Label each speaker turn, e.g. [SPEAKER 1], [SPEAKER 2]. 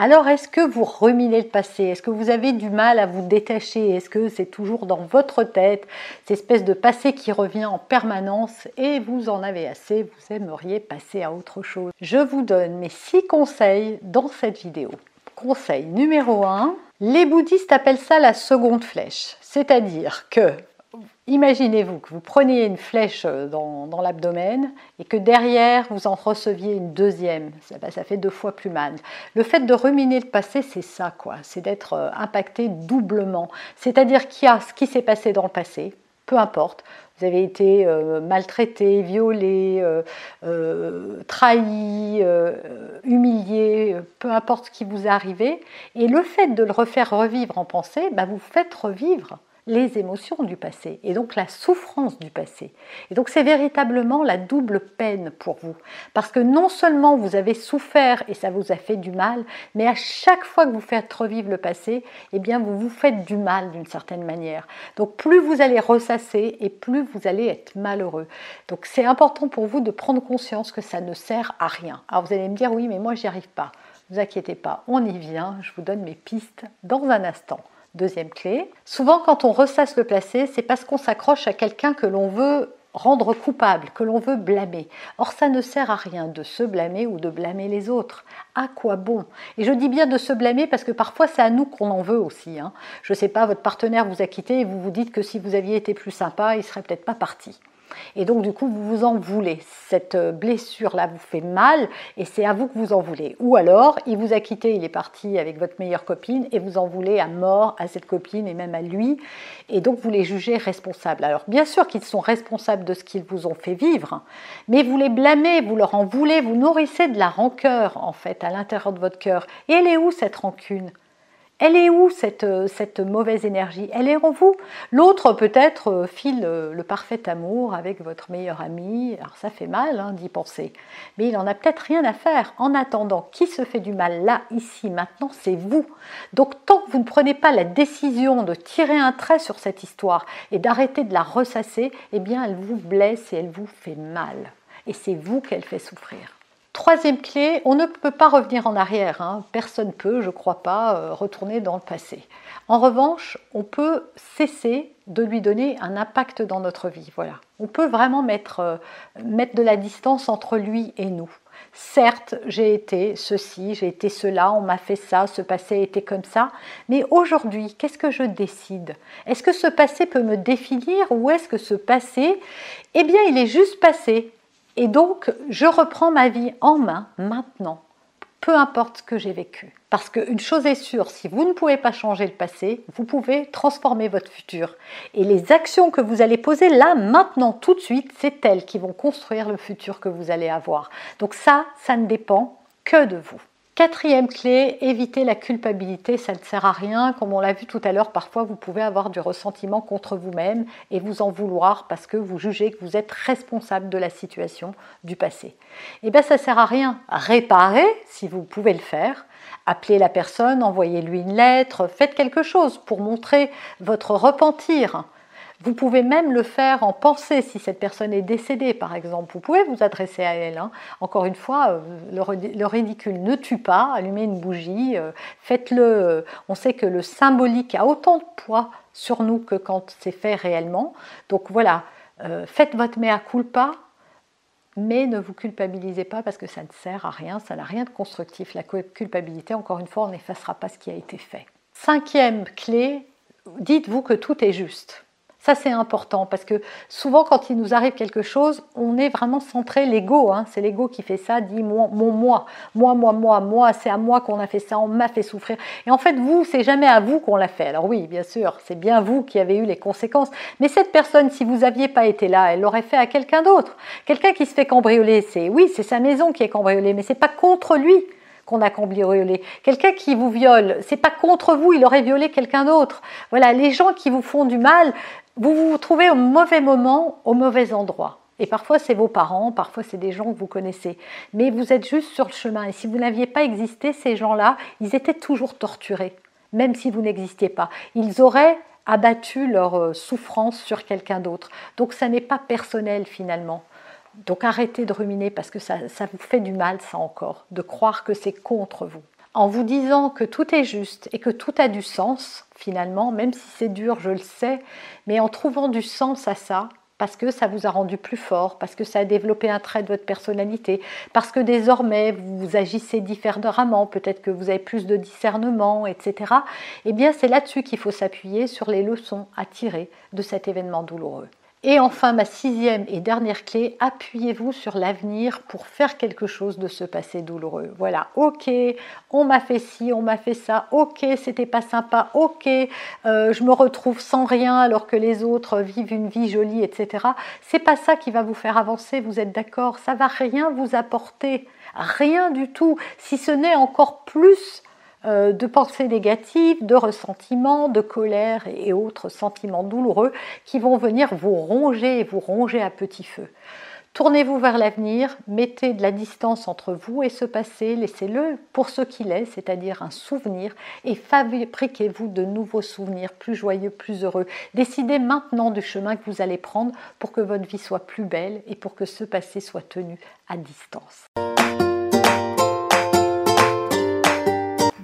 [SPEAKER 1] Alors, est-ce que vous ruminez le passé? Est-ce que vous avez du mal à vous détacher? Est-ce que c'est toujours dans votre tête, cette espèce de passé qui revient en permanence et vous en avez assez, vous aimeriez passer à autre chose? Je vous donne mes six conseils dans cette vidéo. Conseil numéro 1, les bouddhistes appellent ça la seconde flèche, c'est-à-dire que Imaginez-vous que vous preniez une flèche euh, dans, l'abdomen et que derrière vous en receviez une deuxième. Ça, fait deux fois plus mal. Le fait de ruminer le passé, c'est ça, quoi. C'est d'être euh, impacté doublement. C'est-à-dire qu'il y a ce qui s'est passé dans le passé, peu importe. Vous avez été euh, maltraité, violé, trahi, humilié, peu importe ce qui vous est arrivé. Et le fait de le refaire revivre en pensée, bah, vous faites revivre les émotions du passé et donc la souffrance du passé. Et donc c'est véritablement la double peine pour vous. Parce que non seulement vous avez souffert et ça vous a fait du mal, mais à chaque fois que vous faites revivre le passé, eh bien vous vous faites du mal d'une certaine manière. Donc plus vous allez ressasser et plus vous allez être malheureux. Donc c'est important pour vous de prendre conscience que ça ne sert à rien. Alors vous allez me dire oui mais moi j'y arrive pas. Ne vous inquiétez pas, on y vient, je vous donne mes pistes dans un instant. Deuxième clé. Souvent, quand on ressasse le placé, c'est parce qu'on s'accroche à quelqu'un que l'on veut rendre coupable, que l'on veut blâmer. Or, ça ne sert à rien de se blâmer ou de blâmer les autres. À quoi bon? Et je dis bien de se blâmer parce que parfois c'est à nous qu'on en veut aussi. Hein. Je ne sais pas, votre partenaire vous a quitté et vous vous dites que si vous aviez été plus sympa, il serait peut-être pas parti. Et donc, du coup, vous vous en voulez. Cette euh, blessure-là vous fait mal et c'est à vous que vous en voulez. Ou alors, il vous a quitté, il est parti avec votre meilleure copine et vous en voulez à mort à cette copine et même à lui. Et donc, vous les jugez responsables. Alors, bien sûr qu'ils sont responsables de ce qu'ils vous ont fait vivre, mais vous les blâmez, vous leur en voulez, vous nourrissez de la rancœur, en fait, à l'intérieur de votre cœur. Et elle est où cette rancune? Elle est où cette, euh, mauvaise énergie? Elle est en vous? L'autre peut-être euh, file euh, le parfait amour avec votre meilleur ami. Alors ça fait mal hein, d'y penser. Mais il n'en a peut-être rien à faire. En attendant, qui se fait du mal là, ici, maintenant, c'est vous. Donc tant que vous ne prenez pas la décision de tirer un trait sur cette histoire et d'arrêter de la ressasser, eh bien elle vous blesse et elle vous fait mal. Et c'est vous qu'elle fait souffrir. Troisième clé, on ne peut pas revenir en arrière. Hein. Personne ne peut, je crois pas, euh, retourner dans le passé. En revanche, on peut cesser de lui donner un impact dans notre vie. Voilà. On peut vraiment mettre, euh, mettre de la distance entre lui et nous. Certes, j'ai été ceci, j'ai été cela, on m'a fait ça, ce passé était comme ça, mais aujourd'hui, qu'est-ce que je décide? Est-ce que ce passé peut me définir ou est-ce que ce passé, eh bien, il est juste passé? Et donc, je reprends ma vie en main maintenant, peu importe ce que j'ai vécu. Parce qu'une chose est sûre, si vous ne pouvez pas changer le passé, vous pouvez transformer votre futur. Et les actions que vous allez poser là, maintenant, tout de suite, c'est elles qui vont construire le futur que vous allez avoir. Donc ça, ça ne dépend que de vous. Quatrième clé, éviter la culpabilité, ça ne sert à rien. Comme on l'a vu tout à l'heure, parfois vous pouvez avoir du ressentiment contre vous-même et vous en vouloir parce que vous jugez que vous êtes responsable de la situation du passé. Eh bien, ça ne sert à rien. Réparer, si vous pouvez le faire. Appelez la personne, envoyez-lui une lettre, faites quelque chose pour montrer votre repentir. Vous pouvez même le faire en pensée si cette personne est décédée, par exemple. Vous pouvez vous adresser à elle. Hein. Encore une fois, euh, le, ridicule ne tue pas. Allumez une bougie, euh, faites-le. On sait que le symbolique a autant de poids sur nous que quand c'est fait réellement. Donc voilà, euh, faites votre mea culpa, mais ne vous culpabilisez pas parce que ça ne sert à rien, ça n'a rien de constructif. La culpabilité, encore une fois, on n'effacera pas ce qui a été fait. Cinquième clé, dites-vous que tout est juste. Ça, c'est important parce que souvent, quand il nous arrive quelque chose, on est vraiment centré, l'ego, hein, c'est l'ego qui fait ça, dit mon moi, moi, moi, moi, moi, c'est à moi qu'on a fait ça, on m'a fait souffrir. Et en fait, vous, c'est jamais à vous qu'on l'a fait. Alors oui, bien sûr, c'est bien vous qui avez eu les conséquences. Mais cette personne, si vous n'aviez pas été là, elle l'aurait fait à quelqu'un d'autre. Quelqu'un qui se fait cambrioler, c'est oui, c'est sa maison qui est cambriolée, mais c'est pas contre lui qu'on a cambriolé. Quelqu'un qui vous viole, c'est pas contre vous, il aurait violé quelqu'un d'autre. Voilà, les gens qui vous font du mal, vous vous trouvez au mauvais moment, au mauvais endroit. Et parfois, c'est vos parents, parfois, c'est des gens que vous connaissez. Mais vous êtes juste sur le chemin. Et si vous n'aviez pas existé, ces gens-là, ils étaient toujours torturés, même si vous n'existiez pas. Ils auraient abattu leur euh, souffrance sur quelqu'un d'autre. Donc, ça n'est pas personnel finalement. Donc, arrêtez de ruminer parce que ça, ça vous fait du mal, ça encore, de croire que c'est contre vous en vous disant que tout est juste et que tout a du sens, finalement, même si c'est dur, je le sais, mais en trouvant du sens à ça, parce que ça vous a rendu plus fort, parce que ça a développé un trait de votre personnalité, parce que désormais vous agissez différemment, peut-être que vous avez plus de discernement, etc. Eh bien, c'est là-dessus qu'il faut s'appuyer sur les leçons à tirer de cet événement douloureux. Et enfin, ma sixième et dernière clé, appuyez-vous sur l'avenir pour faire quelque chose de ce passé douloureux. Voilà, ok, on m'a fait ci, on m'a fait ça, ok, c'était pas sympa, ok, euh, je me retrouve sans rien alors que les autres vivent une vie jolie, etc. C'est pas ça qui va vous faire avancer, vous êtes d'accord? Ça va rien vous apporter, rien du tout, si ce n'est encore plus de pensées négatives, de ressentiments, de colère et autres sentiments douloureux qui vont venir vous ronger et vous ronger à petit feu. Tournez-vous vers l'avenir, mettez de la distance entre vous et ce passé, laissez-le pour ce qu'il est, c'est-à-dire un souvenir, et fabriquez-vous de nouveaux souvenirs plus joyeux, plus heureux. Décidez maintenant du chemin que vous allez prendre pour que votre vie soit plus belle et pour que ce passé soit tenu à distance.